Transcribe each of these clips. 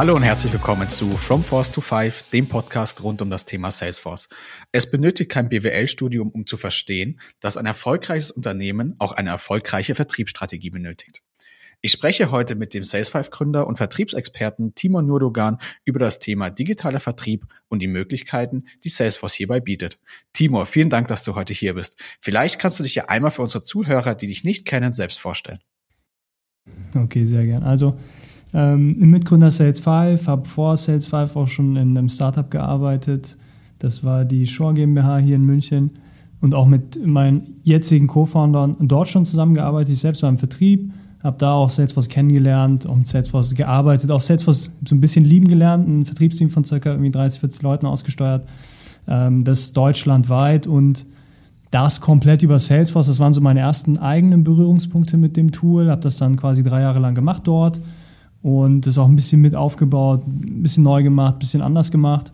Hallo und herzlich willkommen zu From Force to Five, dem Podcast rund um das Thema Salesforce. Es benötigt kein BWL-Studium, um zu verstehen, dass ein erfolgreiches Unternehmen auch eine erfolgreiche Vertriebsstrategie benötigt. Ich spreche heute mit dem Sales5-Gründer und Vertriebsexperten Timon Nurdogan über das Thema digitaler Vertrieb und die Möglichkeiten, die Salesforce hierbei bietet. Timur, vielen Dank, dass du heute hier bist. Vielleicht kannst du dich ja einmal für unsere Zuhörer, die dich nicht kennen, selbst vorstellen. Okay, sehr gern. Also ähm, Mitgründer Sales5, habe vor Sales5 auch schon in einem Startup gearbeitet. Das war die Shore GmbH hier in München und auch mit meinen jetzigen Co-Foundern dort schon zusammengearbeitet. Ich selbst war im Vertrieb, habe da auch Salesforce kennengelernt, auch mit Salesforce gearbeitet, auch Salesforce so ein bisschen lieben gelernt, ein Vertriebsteam von circa irgendwie 30, 40 Leuten ausgesteuert. Ähm, das deutschlandweit und das komplett über Salesforce. Das waren so meine ersten eigenen Berührungspunkte mit dem Tool. Habe das dann quasi drei Jahre lang gemacht dort und das auch ein bisschen mit aufgebaut, ein bisschen neu gemacht, ein bisschen anders gemacht.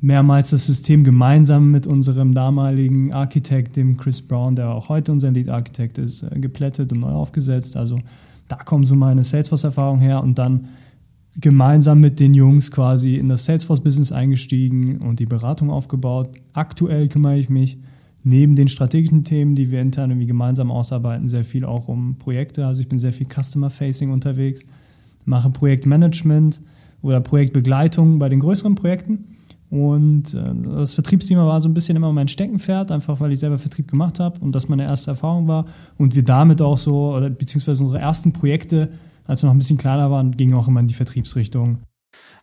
Mehrmals das System gemeinsam mit unserem damaligen Architekt, dem Chris Brown, der auch heute unser Lead-Architekt ist, äh, geplättet und neu aufgesetzt. Also da kommen so meine Salesforce-Erfahrungen her und dann gemeinsam mit den Jungs quasi in das Salesforce-Business eingestiegen und die Beratung aufgebaut. Aktuell kümmere ich mich neben den strategischen Themen, die wir intern irgendwie gemeinsam ausarbeiten, sehr viel auch um Projekte. Also ich bin sehr viel Customer-Facing unterwegs mache Projektmanagement oder Projektbegleitung bei den größeren Projekten. Und äh, das Vertriebsthema war so ein bisschen immer mein Steckenpferd, einfach weil ich selber Vertrieb gemacht habe und das meine erste Erfahrung war. Und wir damit auch so, oder beziehungsweise unsere ersten Projekte, als wir noch ein bisschen kleiner waren, gingen auch immer in die Vertriebsrichtung.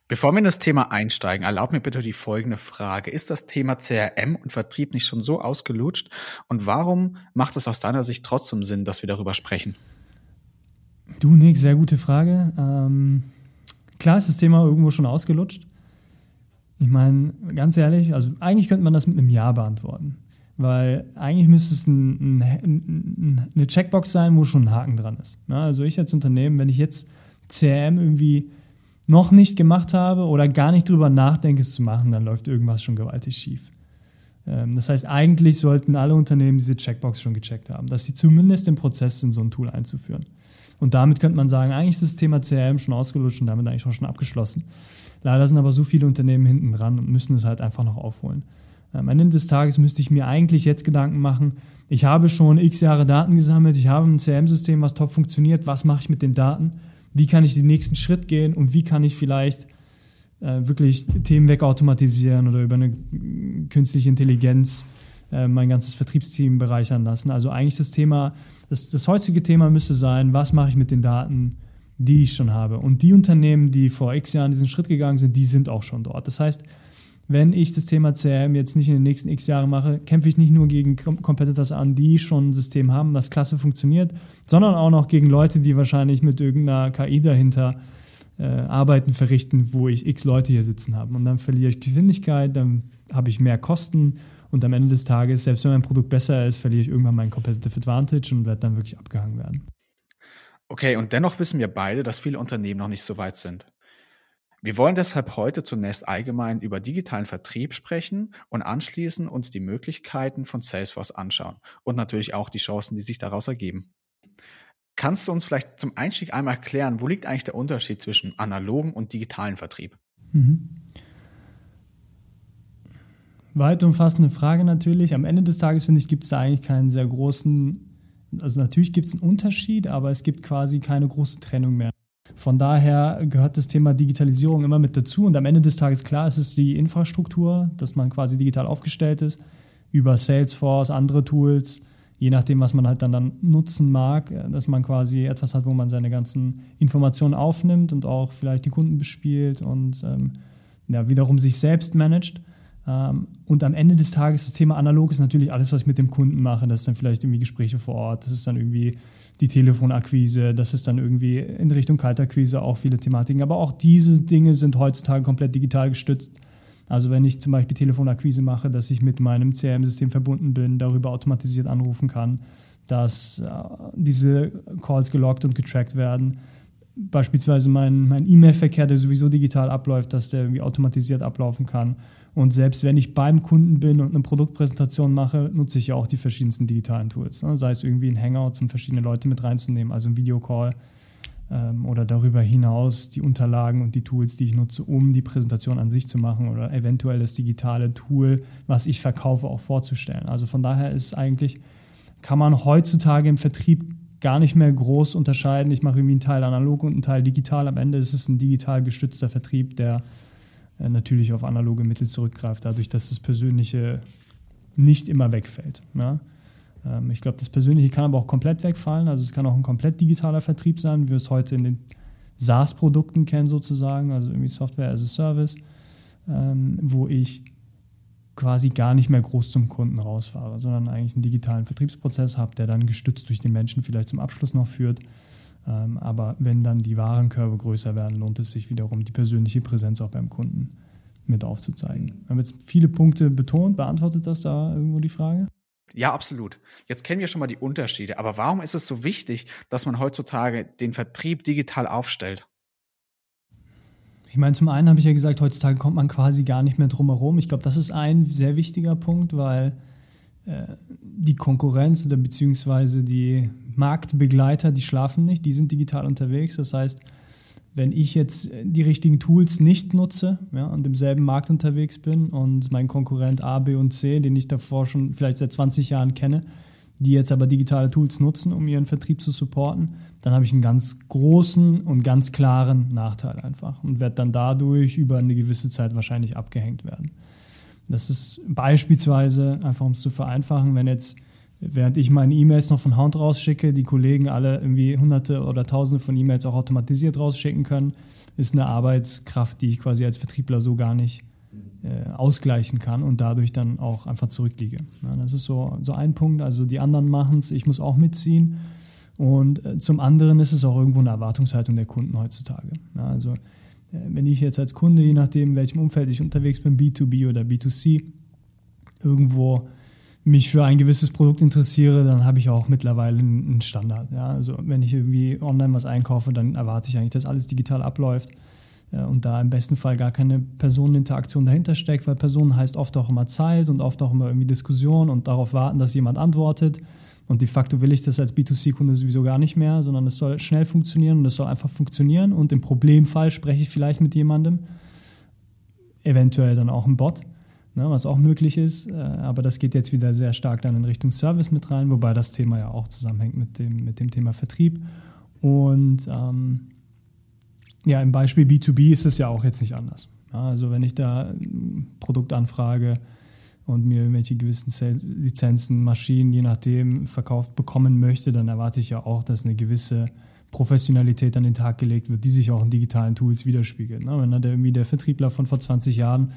Bevor wir in das Thema einsteigen, erlaub mir bitte die folgende Frage. Ist das Thema CRM und Vertrieb nicht schon so ausgelutscht? Und warum macht es aus deiner Sicht trotzdem Sinn, dass wir darüber sprechen? Du, Nick, sehr gute Frage. Ähm, klar ist das Thema irgendwo schon ausgelutscht. Ich meine, ganz ehrlich, also eigentlich könnte man das mit einem Ja beantworten. Weil eigentlich müsste es ein, ein, ein, eine Checkbox sein, wo schon ein Haken dran ist. Ja, also ich als Unternehmen, wenn ich jetzt CRM irgendwie noch nicht gemacht habe oder gar nicht drüber nachdenke, es zu machen, dann läuft irgendwas schon gewaltig schief. Ähm, das heißt, eigentlich sollten alle Unternehmen diese Checkbox schon gecheckt haben, dass sie zumindest im Prozess sind, so ein Tool einzuführen. Und damit könnte man sagen, eigentlich ist das Thema CRM schon ausgelutscht und damit eigentlich auch schon abgeschlossen. Leider sind aber so viele Unternehmen hinten dran und müssen es halt einfach noch aufholen. Am Ende des Tages müsste ich mir eigentlich jetzt Gedanken machen, ich habe schon x Jahre Daten gesammelt, ich habe ein CRM-System, was top funktioniert, was mache ich mit den Daten, wie kann ich den nächsten Schritt gehen und wie kann ich vielleicht äh, wirklich Themen wegautomatisieren oder über eine künstliche Intelligenz äh, mein ganzes Vertriebsteam bereichern lassen. Also eigentlich das Thema das, das heutige Thema müsste sein, was mache ich mit den Daten, die ich schon habe. Und die Unternehmen, die vor x Jahren diesen Schritt gegangen sind, die sind auch schon dort. Das heißt, wenn ich das Thema CRM jetzt nicht in den nächsten x Jahren mache, kämpfe ich nicht nur gegen Competitors an, die schon ein System haben, das klasse funktioniert, sondern auch noch gegen Leute, die wahrscheinlich mit irgendeiner KI dahinter äh, Arbeiten verrichten, wo ich x Leute hier sitzen habe. Und dann verliere ich Geschwindigkeit, dann habe ich mehr Kosten und am Ende des Tages, selbst wenn mein Produkt besser ist, verliere ich irgendwann meinen Competitive Advantage und werde dann wirklich abgehangen werden. Okay, und dennoch wissen wir beide, dass viele Unternehmen noch nicht so weit sind. Wir wollen deshalb heute zunächst allgemein über digitalen Vertrieb sprechen und anschließend uns die Möglichkeiten von Salesforce anschauen und natürlich auch die Chancen, die sich daraus ergeben. Kannst du uns vielleicht zum Einstieg einmal erklären, wo liegt eigentlich der Unterschied zwischen analogen und digitalen Vertrieb? Mhm weit umfassende Frage natürlich. Am Ende des Tages, finde ich, gibt es da eigentlich keinen sehr großen, also natürlich gibt es einen Unterschied, aber es gibt quasi keine große Trennung mehr. Von daher gehört das Thema Digitalisierung immer mit dazu und am Ende des Tages, klar, ist es die Infrastruktur, dass man quasi digital aufgestellt ist, über Salesforce, andere Tools, je nachdem, was man halt dann, dann nutzen mag, dass man quasi etwas hat, wo man seine ganzen Informationen aufnimmt und auch vielleicht die Kunden bespielt und ähm, ja, wiederum sich selbst managt. Ähm, und am Ende des Tages, das Thema analog ist natürlich alles, was ich mit dem Kunden mache. Das ist dann vielleicht irgendwie Gespräche vor Ort, das ist dann irgendwie die Telefonakquise, das ist dann irgendwie in Richtung Kaltakquise auch viele Thematiken. Aber auch diese Dinge sind heutzutage komplett digital gestützt. Also wenn ich zum Beispiel Telefonakquise mache, dass ich mit meinem CRM-System verbunden bin, darüber automatisiert anrufen kann, dass äh, diese Calls geloggt und getrackt werden. Beispielsweise mein, mein E-Mail-Verkehr, der sowieso digital abläuft, dass der irgendwie automatisiert ablaufen kann. Und selbst wenn ich beim Kunden bin und eine Produktpräsentation mache, nutze ich ja auch die verschiedensten digitalen Tools. Ne? Sei es irgendwie ein Hangout, um verschiedene Leute mit reinzunehmen, also ein Videocall. ähm, oder darüber hinaus die Unterlagen und die Tools, die ich nutze, um die Präsentation an sich zu machen oder eventuell das digitale Tool, was ich verkaufe, auch vorzustellen. Also von daher ist eigentlich, kann man heutzutage im Vertrieb gar nicht mehr groß unterscheiden. Ich mache irgendwie einen Teil analog und einen Teil digital. Am Ende ist es ein digital gestützter Vertrieb, der natürlich auf analoge Mittel zurückgreift, dadurch, dass das Persönliche nicht immer wegfällt. Ja? Ähm, ich glaube, das Persönliche kann aber auch komplett wegfallen. Also es kann auch ein komplett digitaler Vertrieb sein, wie wir es heute in den SaaS-Produkten kennen sozusagen, also irgendwie Software as a Service, ähm, wo ich quasi gar nicht mehr groß zum Kunden rausfahre, sondern eigentlich einen digitalen Vertriebsprozess habe, der dann gestützt durch den Menschen vielleicht zum Abschluss noch führt. Ähm, aber wenn dann die Warenkörbe größer werden, lohnt es sich wiederum, die persönliche Präsenz auch beim Kunden mit aufzuzeigen. Wir haben jetzt viele Punkte betont. Beantwortet das da irgendwo die Frage? Ja, absolut. Jetzt kennen wir schon mal die Unterschiede. Aber warum ist es so wichtig, dass man heutzutage den Vertrieb digital aufstellt? Ich meine, zum einen habe ich ja gesagt, heutzutage kommt man quasi gar nicht mehr drum herum. Ich glaube, das ist ein sehr wichtiger Punkt, weil die Konkurrenz oder beziehungsweise die Marktbegleiter, die schlafen nicht, die sind digital unterwegs. Das heißt, wenn ich jetzt die richtigen Tools nicht nutze ja, und im selben Markt unterwegs bin und mein Konkurrent A, B und C, den ich davor schon vielleicht seit 20 Jahren kenne, die jetzt aber digitale Tools nutzen, um ihren Vertrieb zu supporten, dann habe ich einen ganz großen und ganz klaren Nachteil einfach und werde dann dadurch über eine gewisse Zeit wahrscheinlich abgehängt werden. Das ist beispielsweise, einfach um es zu vereinfachen, wenn jetzt während ich meine E-Mails noch von Hand rausschicke, die Kollegen alle irgendwie hunderte oder tausende von E-Mails auch automatisiert rausschicken können, ist eine Arbeitskraft, die ich quasi als Vertriebler so gar nicht äh, ausgleichen kann und dadurch dann auch einfach zurückliege. Ja, das ist so, so ein Punkt. Also die anderen machen es, ich muss auch mitziehen. Und äh, zum anderen ist es auch irgendwo eine Erwartungshaltung der Kunden heutzutage. Ja, also wenn ich jetzt als Kunde, je nachdem, in welchem Umfeld ich unterwegs bin, B2B oder B2C, irgendwo mich für ein gewisses Produkt interessiere, dann habe ich auch mittlerweile einen Standard. Ja? Also wenn ich irgendwie online was einkaufe, dann erwarte ich eigentlich, dass alles digital abläuft ja, und da im besten Fall gar keine Personeninteraktion dahinter steckt, weil Personen heißt oft auch immer Zeit und oft auch immer irgendwie Diskussion und darauf warten, dass jemand antwortet. Und de facto will ich das als B2C-Kunde sowieso gar nicht mehr, sondern es soll schnell funktionieren und es soll einfach funktionieren. Und im Problemfall spreche ich vielleicht mit jemandem, eventuell dann auch ein Bot ne, was auch möglich ist. Äh, aber das geht jetzt wieder sehr stark dann in Richtung Service mit rein, wobei das Thema ja auch zusammenhängt mit dem, mit dem Thema Vertrieb. Und ähm, ja, im Beispiel B2B ist es ja auch jetzt nicht anders. Also wenn ich da ein Produkt anfrage und mir irgendwelche gewissen Lizenzen, Maschinen, je nachdem, verkauft bekommen möchte, dann erwarte ich ja auch, dass eine gewisse Professionalität an den Tag gelegt wird, die sich auch in digitalen Tools widerspiegelt. Ne? Wenn da der, irgendwie der Vertriebler von vor 20 Jahren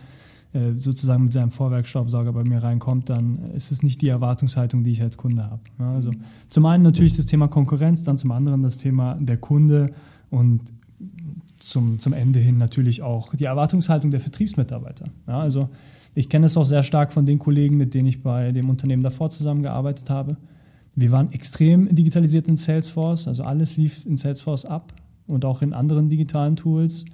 äh, sozusagen mit seinem Vorwerkstaubsauger bei mir reinkommt, dann ist es nicht die Erwartungshaltung, die ich als Kunde habe. Also zum einen natürlich das Thema Konkurrenz, dann zum anderen das Thema der Kunde und zum, zum Ende hin natürlich auch die Erwartungshaltung der Vertriebsmitarbeiter. Ja, also ich kenne es auch sehr stark von den Kollegen, mit denen ich bei dem Unternehmen davor zusammengearbeitet habe. Wir waren extrem digitalisiert in Salesforce, also alles lief in Salesforce ab und auch in anderen digitalen Tools.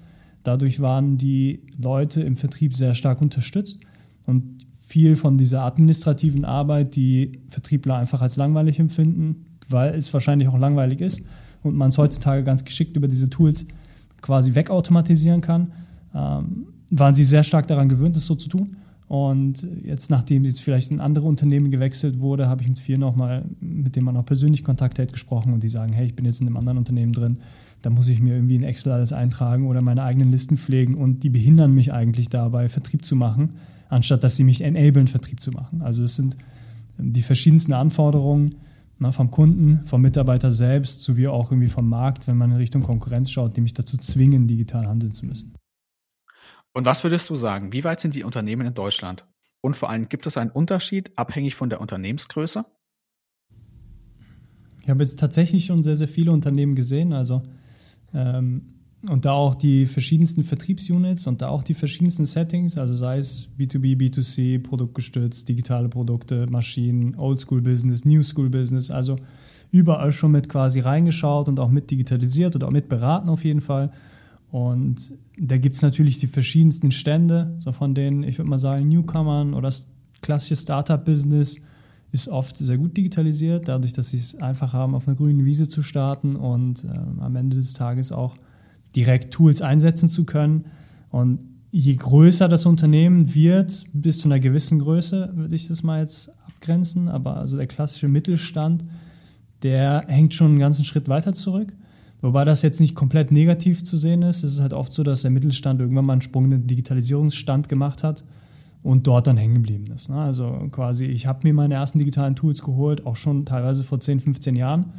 Dadurch waren die Leute im Vertrieb sehr stark unterstützt und viel von dieser administrativen Arbeit, die Vertriebler einfach als langweilig empfinden, weil es wahrscheinlich auch langweilig ist und man es heutzutage ganz geschickt über diese Tools quasi wegautomatisieren kann, ähm, waren sie sehr stark daran gewöhnt, das so zu tun. Und jetzt, nachdem jetzt vielleicht in andere Unternehmen gewechselt wurde, habe ich mit vielen auch mal, mit denen man auch persönlich Kontakt hält, gesprochen und die sagen, hey, ich bin jetzt in einem anderen Unternehmen drin da muss ich mir irgendwie in Excel alles eintragen oder meine eigenen Listen pflegen und die behindern mich eigentlich dabei, Vertrieb zu machen, anstatt dass sie mich enablen, Vertrieb zu machen. Also es sind ähm, die verschiedensten Anforderungen na, ne, vom Kunden, vom Mitarbeiter selbst, sowie auch irgendwie vom Markt, wenn man in Richtung Konkurrenz schaut, die mich dazu zwingen, digital handeln zu müssen. Und was würdest du sagen? Wie weit sind die Unternehmen in Deutschland? Und vor allem, gibt es einen Unterschied abhängig von der Unternehmensgröße? Ich habe jetzt tatsächlich schon sehr, sehr viele Unternehmen gesehen. Also ähm, und da auch die verschiedensten Vertriebsunits und da auch die verschiedensten Settings, also sei es B2B, B2C, produktgestützt, digitale Produkte, Maschinen, Oldschool-Business, New School-Business, also überall schon mit quasi reingeschaut und auch mit digitalisiert oder auch mit beraten auf jeden Fall. Und da gibt es natürlich die verschiedensten Stände, so von denen, ich würde mal sagen, Newcomern oder klassisches Startup-Business ist oft sehr gut digitalisiert, dadurch, dass sie es einfach haben, auf einer grünen Wiese zu starten und ähm, am Ende des Tages auch direkt Tools einsetzen zu können. Und je größer das Unternehmen wird, bis zu einer gewissen Größe, würde ich das mal jetzt abgrenzen, aber also der klassische Mittelstand, der hängt schon einen ganzen Schritt weiter zurück. Wobei das jetzt nicht komplett negativ zu sehen ist. Es ist halt oft so, dass der Mittelstand irgendwann mal einen Sprung in den Digitalisierungsstand gemacht hat und dort dann hängen geblieben ist. Ne? Also quasi, ich habe mir meine ersten digitalen Tools geholt, auch schon teilweise vor 10, 15 Jahren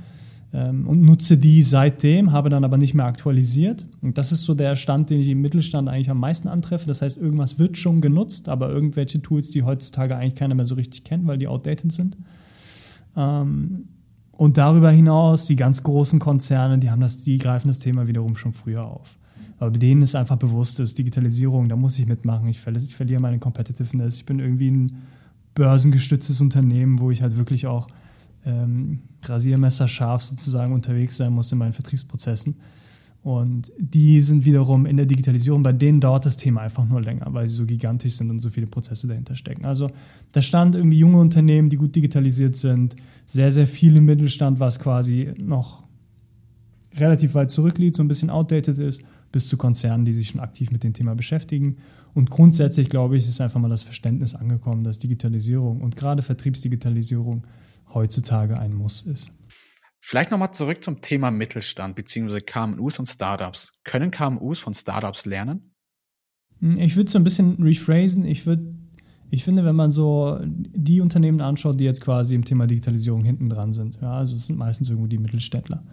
ähm, und nutze die seitdem, habe dann aber nicht mehr aktualisiert. Und das ist so der Stand, den ich im Mittelstand eigentlich am meisten antreffe. Das heißt, irgendwas wird schon genutzt, aber irgendwelche Tools, die heutzutage eigentlich keiner mehr so richtig kennt, weil die outdated sind. Ähm, und darüber hinaus, die ganz großen Konzerne, die haben das, die greifen das Thema wiederum schon früher auf. Aber denen ist einfach bewusst, dass Digitalisierung, da muss ich mitmachen. Ich, verli ich verliere meine Competitiveness. Ich bin irgendwie ein börsengestütztes Unternehmen, wo ich halt wirklich auch ähm, rasiermesserscharf sozusagen unterwegs sein muss in meinen Vertriebsprozessen. Und die sind wiederum in der Digitalisierung, bei denen dauert das Thema einfach nur länger, weil sie so gigantisch sind und so viele Prozesse dahinter stecken. Also da stand irgendwie junge Unternehmen, die gut digitalisiert sind, sehr, sehr viel im Mittelstand, was quasi noch relativ weit zurückliegt, so ein bisschen outdated ist bis zu Konzernen, die sich schon aktiv mit dem Thema beschäftigen. Und grundsätzlich, glaube ich, ist einfach mal das Verständnis angekommen, dass Digitalisierung und gerade Vertriebsdigitalisierung heutzutage ein Muss ist. Vielleicht nochmal zurück zum Thema Mittelstand bzw. KMUs und Startups. Können KMUs von Startups lernen? Hm, ich würde es so ein bisschen rephrasen. Ich würde ich finde, wenn man so die Unternehmen anschaut, die jetzt quasi im Thema Digitalisierung hinten dran sind, ja, also es sind meistens irgendwo die Mittelständler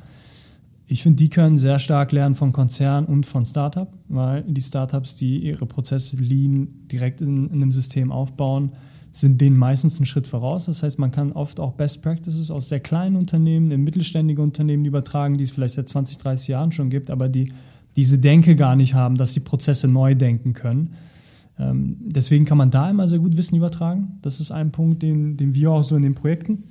ich finde, die können sehr stark lernen von Konzernen und von Startup, weil die Startups, die ihre Prozesse lean direkt in, in einem System aufbauen, sind denen meistens einen Schritt voraus. Das heißt, man kann oft auch Best Practices aus sehr kleinen Unternehmen in mittelständige Unternehmen übertragen, die es vielleicht seit 20, 30 Jahren schon gibt, aber die diese Denke gar nicht haben, dass die Prozesse neu denken können. Ähm, deswegen kann man da immer sehr gut Wissen übertragen. Das ist ein Punkt, den, den wir auch so in den Projekten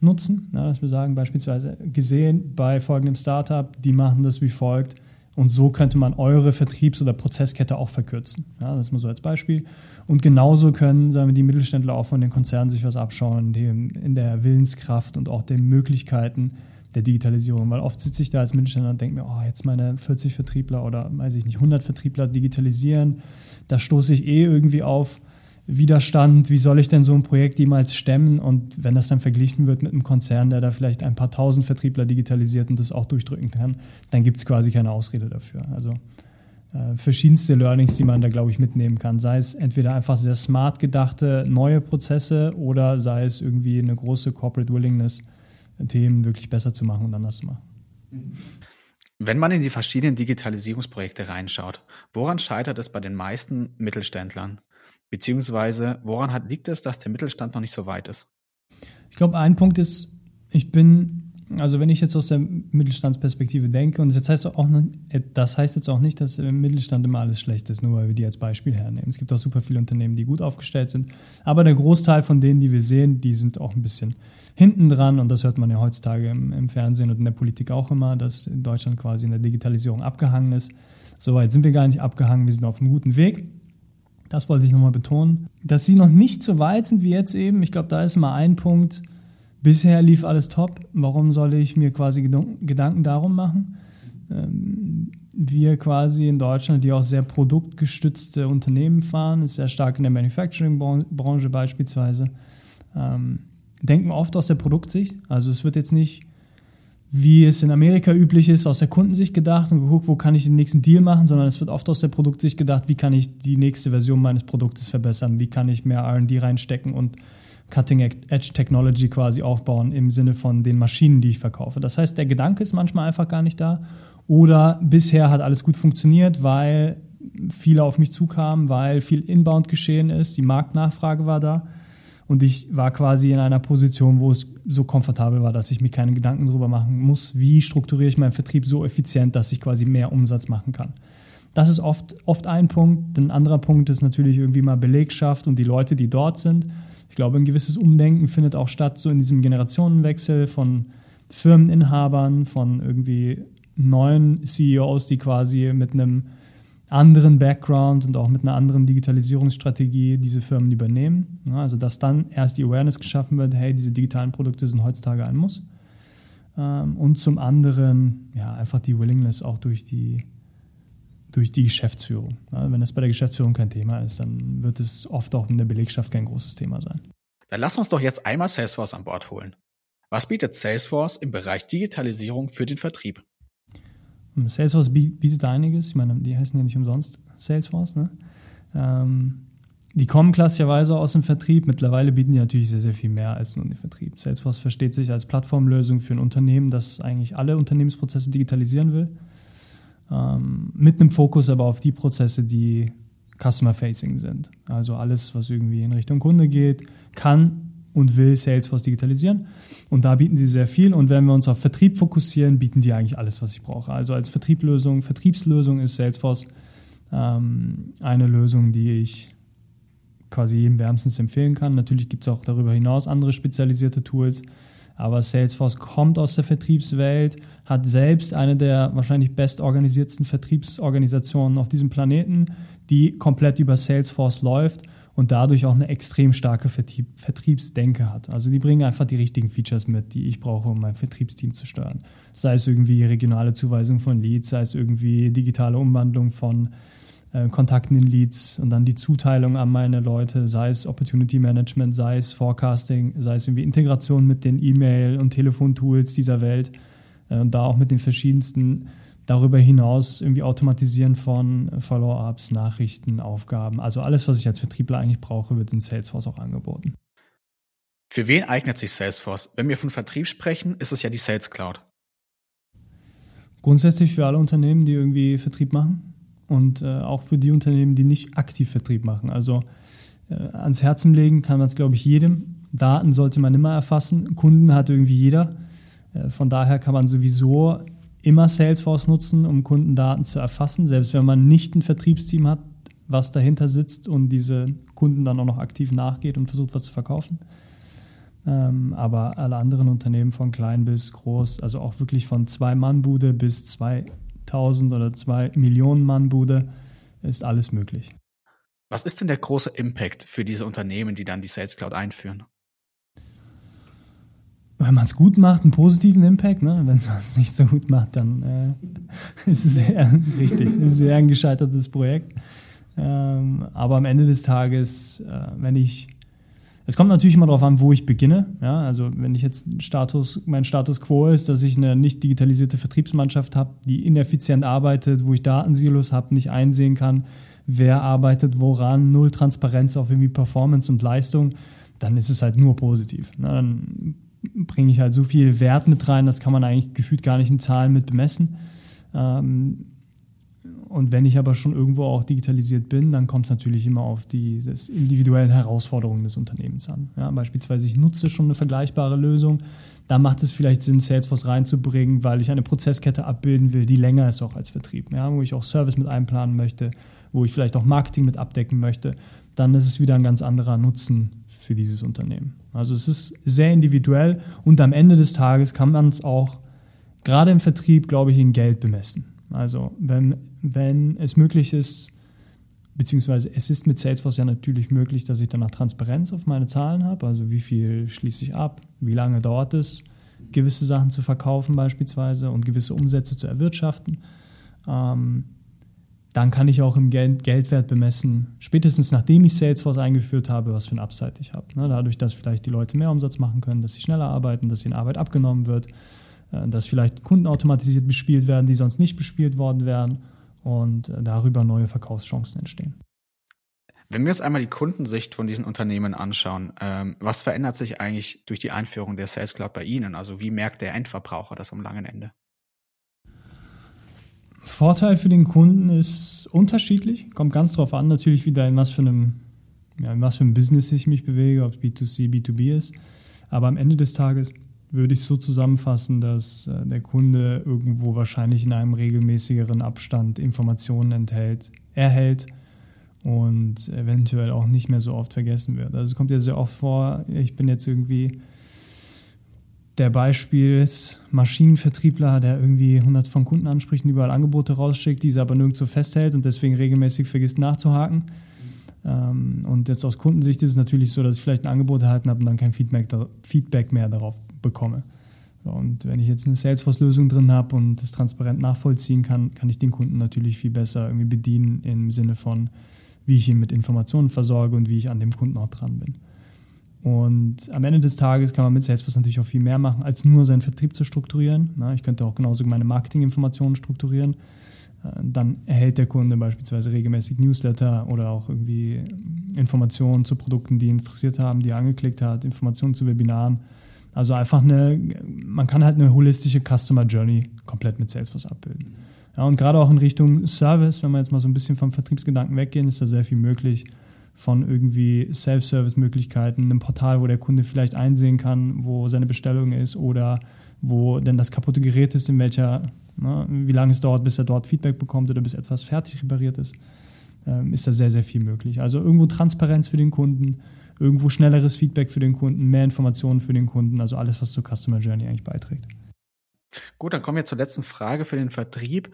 nutzen. Ja, dass wir sagen, beispielsweise gesehen bei folgendem Startup, die machen das wie folgt. Und so könnte man eure Vertriebs- oder Prozesskette auch verkürzen. Ja, das ist mal so als Beispiel. Und genauso können sagen wir, die Mittelständler auch von den Konzernen sich was abschauen, in, in der Willenskraft und auch den Möglichkeiten der Digitalisierung. Weil oft sitze ich da als Mittelständler und denke mir, oh, jetzt meine 40 Vertriebler oder weiß ich nicht, 100 Vertriebler digitalisieren. Da stoße ich eh irgendwie auf Widerstand, wie soll ich denn so ein Projekt jemals stemmen? Und wenn das dann verglichen wird mit einem Konzern, der da vielleicht ein paar tausend Vertriebler digitalisiert und das auch durchdrücken kann, dann gibt es quasi keine Ausrede dafür. Also äh, verschiedenste Learnings, die man da, glaube ich, mitnehmen kann. Sei es entweder einfach sehr smart gedachte neue Prozesse oder sei es irgendwie eine große Corporate Willingness, Themen wirklich besser zu machen und anders zu machen. Wenn man in die verschiedenen Digitalisierungsprojekte reinschaut, woran scheitert es bei den meisten Mittelständlern? Beziehungsweise, woran hat, liegt es, dass der Mittelstand noch nicht so weit ist? Ich glaube, ein Punkt ist, ich bin, also wenn ich jetzt aus der Mittelstandsperspektive denke, und das heißt, auch nicht, das heißt jetzt auch nicht, dass im Mittelstand immer alles schlecht ist, nur weil wir die als Beispiel hernehmen. Es gibt auch super viele Unternehmen, die gut aufgestellt sind. Aber der Großteil von denen, die wir sehen, die sind auch ein bisschen hinten dran. Und das hört man ja heutzutage im, im Fernsehen und in der Politik auch immer, dass in Deutschland quasi in der Digitalisierung abgehangen ist. Soweit sind wir gar nicht abgehangen, wir sind auf einem guten Weg. Das wollte ich nochmal betonen. Dass sie noch nicht so weit sind wie jetzt eben, ich glaube, da ist mal ein Punkt. Bisher lief alles top. Warum soll ich mir quasi Gedanken darum machen? Ähm, wir quasi in Deutschland, die auch sehr produktgestützte Unternehmen fahren, ist sehr stark in der Manufacturing-Branche beispielsweise, ähm, denken oft aus der Produktsicht. Also es wird jetzt nicht wie es in Amerika üblich ist, aus der Kundensicht gedacht und geguckt, wo kann ich den nächsten Deal machen, sondern es wird oft aus der Produktsicht gedacht, wie kann ich die nächste Version meines Produktes verbessern, wie kann ich mehr RD reinstecken und Cutting-Edge Technology quasi aufbauen im Sinne von den Maschinen, die ich verkaufe. Das heißt, der Gedanke ist manchmal einfach gar nicht da. Oder bisher hat alles gut funktioniert, weil viele auf mich zukamen, weil viel Inbound geschehen ist, die Marktnachfrage war da. Und ich war quasi in einer Position, wo es so komfortabel war, dass ich mir keine Gedanken darüber machen muss, wie strukturiere ich meinen Vertrieb so effizient, dass ich quasi mehr Umsatz machen kann. Das ist oft, oft ein Punkt. Ein anderer Punkt ist natürlich irgendwie mal Belegschaft und die Leute, die dort sind. Ich glaube, ein gewisses Umdenken findet auch statt, so in diesem Generationenwechsel von Firmeninhabern, von irgendwie neuen CEOs, die quasi mit einem anderen Background und auch mit einer anderen Digitalisierungsstrategie diese Firmen übernehmen. Ja, also dass dann erst die Awareness geschaffen wird, hey, diese digitalen Produkte sind heutzutage ein Muss. Ähm, und zum anderen ja, einfach die Willingness auch durch die, durch die Geschäftsführung. Ja, wenn das bei der Geschäftsführung kein Thema ist, dann wird es oft auch in der Belegschaft kein großes Thema sein. Dann lass uns doch jetzt einmal Salesforce an Bord holen. Was bietet Salesforce im Bereich Digitalisierung für den Vertrieb? Salesforce bietet einiges. Ich meine, die heißen ja nicht umsonst Salesforce. Ne? Ähm, die kommen klassischerweise aus dem Vertrieb. Mittlerweile bieten die natürlich sehr, sehr viel mehr als nur den Vertrieb. Salesforce versteht sich als Plattformlösung für ein Unternehmen, das eigentlich alle Unternehmensprozesse digitalisieren will. Ähm, mit einem Fokus aber auf die Prozesse, die Customer-Facing sind. Also alles, was irgendwie in Richtung Kunde geht, kann und will Salesforce digitalisieren. Und da bieten sie sehr viel. Und wenn wir uns auf Vertrieb fokussieren, bieten die eigentlich alles, was ich brauche. Also als Vertrieblösung, Vertriebslösung ist Salesforce ähm, eine Lösung, die ich quasi jedem wärmstens empfehlen kann. Natürlich gibt es auch darüber hinaus andere spezialisierte Tools. Aber Salesforce kommt aus der Vertriebswelt, hat selbst eine der wahrscheinlich bestorganisiertesten Vertriebsorganisationen auf diesem Planeten, die komplett über Salesforce läuft und dadurch auch eine extrem starke Vertrieb, Vertriebsdenke hat. Also die bringen einfach die richtigen Features mit, die ich brauche, um mein Vertriebsteam zu steuern. Sei es irgendwie regionale Zuweisung von Leads, sei es irgendwie digitale Umwandlung von äh, Kontakten in Leads und dann die Zuteilung an meine Leute, sei es Opportunity Management, sei es Forecasting, sei es irgendwie Integration mit den E-Mail- und Telefontools dieser Welt äh, und da auch mit den verschiedensten Darüber hinaus irgendwie Automatisieren von Follow-ups, Nachrichten, Aufgaben. Also alles, was ich als Vertriebler eigentlich brauche, wird in Salesforce auch angeboten. Für wen eignet sich Salesforce? Wenn wir von Vertrieb sprechen, ist es ja die Sales Cloud. Grundsätzlich für alle Unternehmen, die irgendwie Vertrieb machen und äh, auch für die Unternehmen, die nicht aktiv Vertrieb machen. Also äh, ans Herzen legen kann man es, glaube ich, jedem. Daten sollte man immer erfassen. Kunden hat irgendwie jeder. Äh, von daher kann man sowieso immer Salesforce nutzen, um Kundendaten zu erfassen, selbst wenn man nicht ein Vertriebsteam hat, was dahinter sitzt und diese Kunden dann auch noch aktiv nachgeht und versucht, was zu verkaufen. Ähm, aber alle anderen Unternehmen von klein bis groß, also auch wirklich von zwei Mann-Bude bis 2000 oder 2 Millionen Mann-Bude, ist alles möglich. Was ist denn der große Impact für diese Unternehmen, die dann die Sales Cloud einführen? Wenn man es gut macht, einen positiven Impact. Ne? Wenn man es nicht so gut macht, dann äh, ist es sehr, richtig, ist sehr ein gescheitertes Projekt. Ähm, aber am Ende des Tages, äh, wenn ich, es kommt natürlich immer darauf an, wo ich beginne. Ja? Also wenn ich jetzt Status, mein Status quo ist, dass ich eine nicht digitalisierte Vertriebsmannschaft habe, die ineffizient arbeitet, wo ich Datensilos habe, nicht einsehen kann, wer arbeitet woran, null Transparenz auf irgendwie Performance und Leistung, dann ist es halt nur positiv. Ne? Dann bringe ich halt so viel Wert mit rein, das kann man eigentlich gefühlt gar nicht in Zahlen mit bemessen. Ähm, und wenn ich aber schon irgendwo auch digitalisiert bin, dann kommt es natürlich immer auf die individuellen Herausforderungen des Unternehmens an. Ja, beispielsweise, ich nutze schon eine vergleichbare Lösung. Da macht es vielleicht Sinn, Salesforce reinzubringen, weil ich eine Prozesskette abbilden will, die länger ist auch als Vertrieb. Ja, wo ich auch Service mit einplanen möchte, wo ich vielleicht auch Marketing mit abdecken möchte. Dann ist es wieder ein ganz anderer Nutzen für dieses Unternehmen. Also es ist sehr individuell und am Ende des Tages kann man es auch gerade im Vertrieb, glaube ich, in Geld bemessen. Also wenn, wenn es möglich ist, beziehungsweise es ist mit Salesforce ja natürlich möglich, dass ich danach Transparenz auf meine Zahlen habe, also wie viel schließe ich ab, wie lange dauert es, gewisse Sachen zu verkaufen beispielsweise und gewisse Umsätze zu erwirtschaften. Ähm, dann kann ich auch im Geld Geldwert bemessen, spätestens nachdem ich Salesforce eingeführt habe, was für ein Upside ich habe. Ne, dadurch, dass vielleicht die Leute mehr Umsatz machen können, dass sie schneller arbeiten, dass ihnen Arbeit abgenommen wird, äh, dass vielleicht Kunden automatisiert bespielt werden, die sonst nicht bespielt worden wären und äh, darüber neue Verkaufschancen entstehen. Wenn wir uns einmal die Kundensicht von diesen Unternehmen anschauen, ähm, was verändert sich eigentlich durch die Einführung der Sales Cloud bei Ihnen? Also wie merkt der Endverbraucher das am langen Ende? Vorteil für den Kunden ist unterschiedlich, kommt ganz drauf an, natürlich wieder in was für einem, ja, in was für einem Business ich mich bewege, ob es B2C, B2B ist. Aber am Ende des Tages würde ich so zusammenfassen, dass äh, der Kunde irgendwo wahrscheinlich in einem regelmäßigeren Abstand Informationen enthält, erhält und eventuell auch nicht mehr so oft vergessen wird. Also es kommt ja sehr oft vor, ich bin jetzt irgendwie der Beispiel ist Maschinenvertriebler, der irgendwie 100 von Kunden anspricht und überall Angebote rausschickt, diese aber nirgendwo festhält und deswegen regelmäßig vergisst nachzuhaken. Ähm, und jetzt aus Kundensicht ist es natürlich so, dass ich vielleicht ein Angebot erhalten habe und dann kein Feedback, Feedback mehr darauf bekomme. Und wenn ich jetzt eine Salesforce-Lösung drin habe und das transparent nachvollziehen kann, kann ich den Kunden natürlich viel besser irgendwie bedienen im Sinne von, wie ich ihn mit Informationen versorge und wie ich an dem Kunden auch dran bin. Und am Ende des Tages kann man mit Salesforce natürlich auch viel mehr machen, als nur seinen Vertrieb zu strukturieren. Ich könnte auch genauso meine Marketinginformationen strukturieren. Äh, dann erhält der Kunde beispielsweise regelmäßig Newsletter oder auch irgendwie Informationen zu Produkten, die ihn interessiert haben, die er angeklickt hat, Informationen zu Webinaren. Also einfach eine, man kann halt eine holistische Customer Journey komplett mit Salesforce abbilden. Ja, und gerade auch in Richtung Service, wenn wir jetzt mal so ein bisschen vom Vertriebsgedanken weggehen, ist da sehr viel möglich von irgendwie Self-Service-Möglichkeiten, einem Portal, wo der Kunde vielleicht einsehen kann, wo seine Bestellung ist oder wo denn das kaputte Gerät ist, in welcher, ne, wie lange es dauert, bis er dort Feedback bekommt oder bis etwas fertig repariert ist, ähm, ist da sehr, sehr viel möglich. Also irgendwo Transparenz für den Kunden, irgendwo schnelleres Feedback für den Kunden, mehr Informationen für den Kunden, also alles, was zur Customer Journey eigentlich beiträgt. Gut, dann kommen wir zur letzten Frage für den Vertrieb.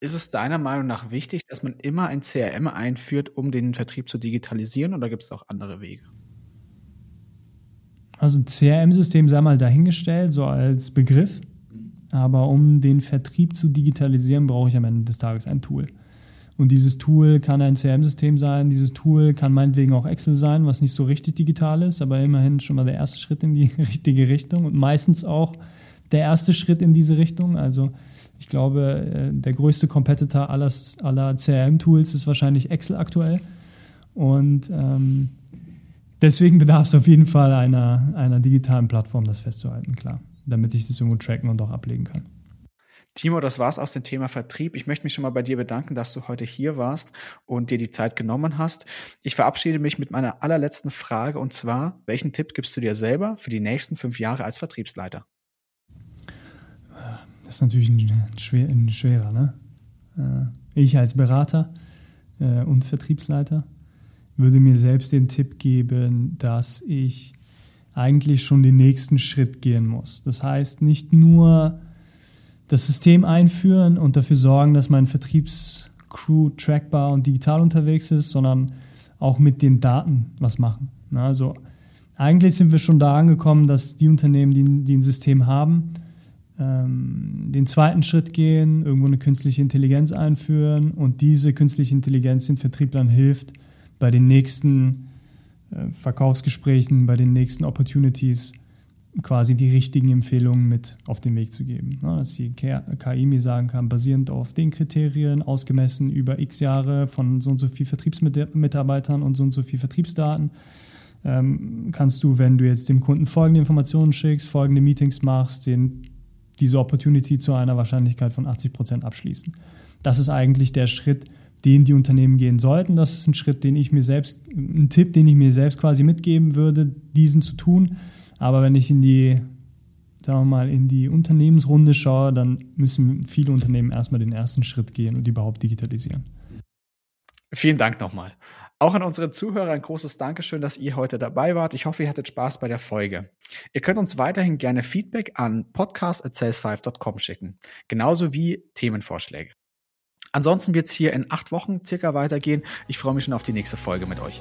Ist es deiner Meinung nach wichtig, dass man immer ein CRM einführt, um den Vertrieb zu digitalisieren oder gibt es auch andere Wege? Also ein CRM-System sei mal dahingestellt, so als Begriff. Aber um den Vertrieb zu digitalisieren, brauche ich am Ende des Tages ein Tool. Und dieses Tool kann ein CRM-System sein, dieses Tool kann meinetwegen auch Excel sein, was nicht so richtig digital ist, aber immerhin schon mal der erste Schritt in die richtige Richtung und meistens auch der erste Schritt in diese Richtung. Also ich glaube, äh, der größte Competitor aller, aller CRM-Tools ist wahrscheinlich Excel aktuell. Und ähm, deswegen bedarf es auf jeden Fall einer, einer digitalen Plattform, das festzuhalten, klar, damit ich das irgendwo tracken und auch ablegen kann. Timo, das war's aus dem Thema Vertrieb. Ich möchte mich schon mal bei dir bedanken, dass du heute hier warst und dir die Zeit genommen hast. Ich verabschiede mich mit meiner allerletzten Frage und zwar, welchen Tipp gibst du dir selber für die nächsten fünf Jahre als Vertriebsleiter? Das ist natürlich ein, schwer, ein schwerer. Ne? Äh, ich als Berater äh, und Vertriebsleiter würde mir selbst den Tipp geben, dass ich eigentlich schon den nächsten Schritt gehen muss. Das heißt, nicht nur das System einführen und dafür sorgen, dass mein Vertriebscrew trackbar und digital unterwegs ist, sondern auch mit den Daten was machen. Also eigentlich sind wir schon da angekommen, dass die Unternehmen, die, die ein System haben, ähm, den zweiten Schritt gehen, irgendwo eine künstliche Intelligenz einführen und diese künstliche Intelligenz den Vertrieblern hilft, bei den nächsten äh, Verkaufsgesprächen, bei den nächsten Opportunities quasi die richtigen Empfehlungen mit auf den Weg zu geben. Ja, dass die KI mir sagen kann, basierend auf den Kriterien, ausgemessen über x Jahre von so und so viel Vertriebsmitarbeitern und so und so viel Vertriebsdaten, ähm, kannst du, wenn du jetzt dem Kunden folgende Informationen schickst, folgende Meetings machst, den diese Opportunity zu einer Wahrscheinlichkeit von 80 Prozent abschließen. Das ist eigentlich der Schritt, den die Unternehmen gehen sollten. Das ist ein Schritt, den ich mir selbst, ein Tipp, den ich mir selbst quasi mitgeben würde, diesen zu tun. Aber wenn ich in die, sagen wir mal, in die Unternehmensrunde schaue, dann müssen viele Unternehmen erstmal den ersten Schritt gehen und überhaupt digitalisieren. Vielen Dank nochmal. Auch an unsere Zuhörer ein großes Dankeschön, dass ihr heute dabei wart. Ich hoffe, ihr hattet Spaß bei der Folge. Ihr könnt uns weiterhin gerne Feedback an podcast.sales5.com schicken, genauso wie Themenvorschläge. Ansonsten wird es hier in acht Wochen circa weitergehen. Ich freue mich schon auf die nächste Folge mit euch.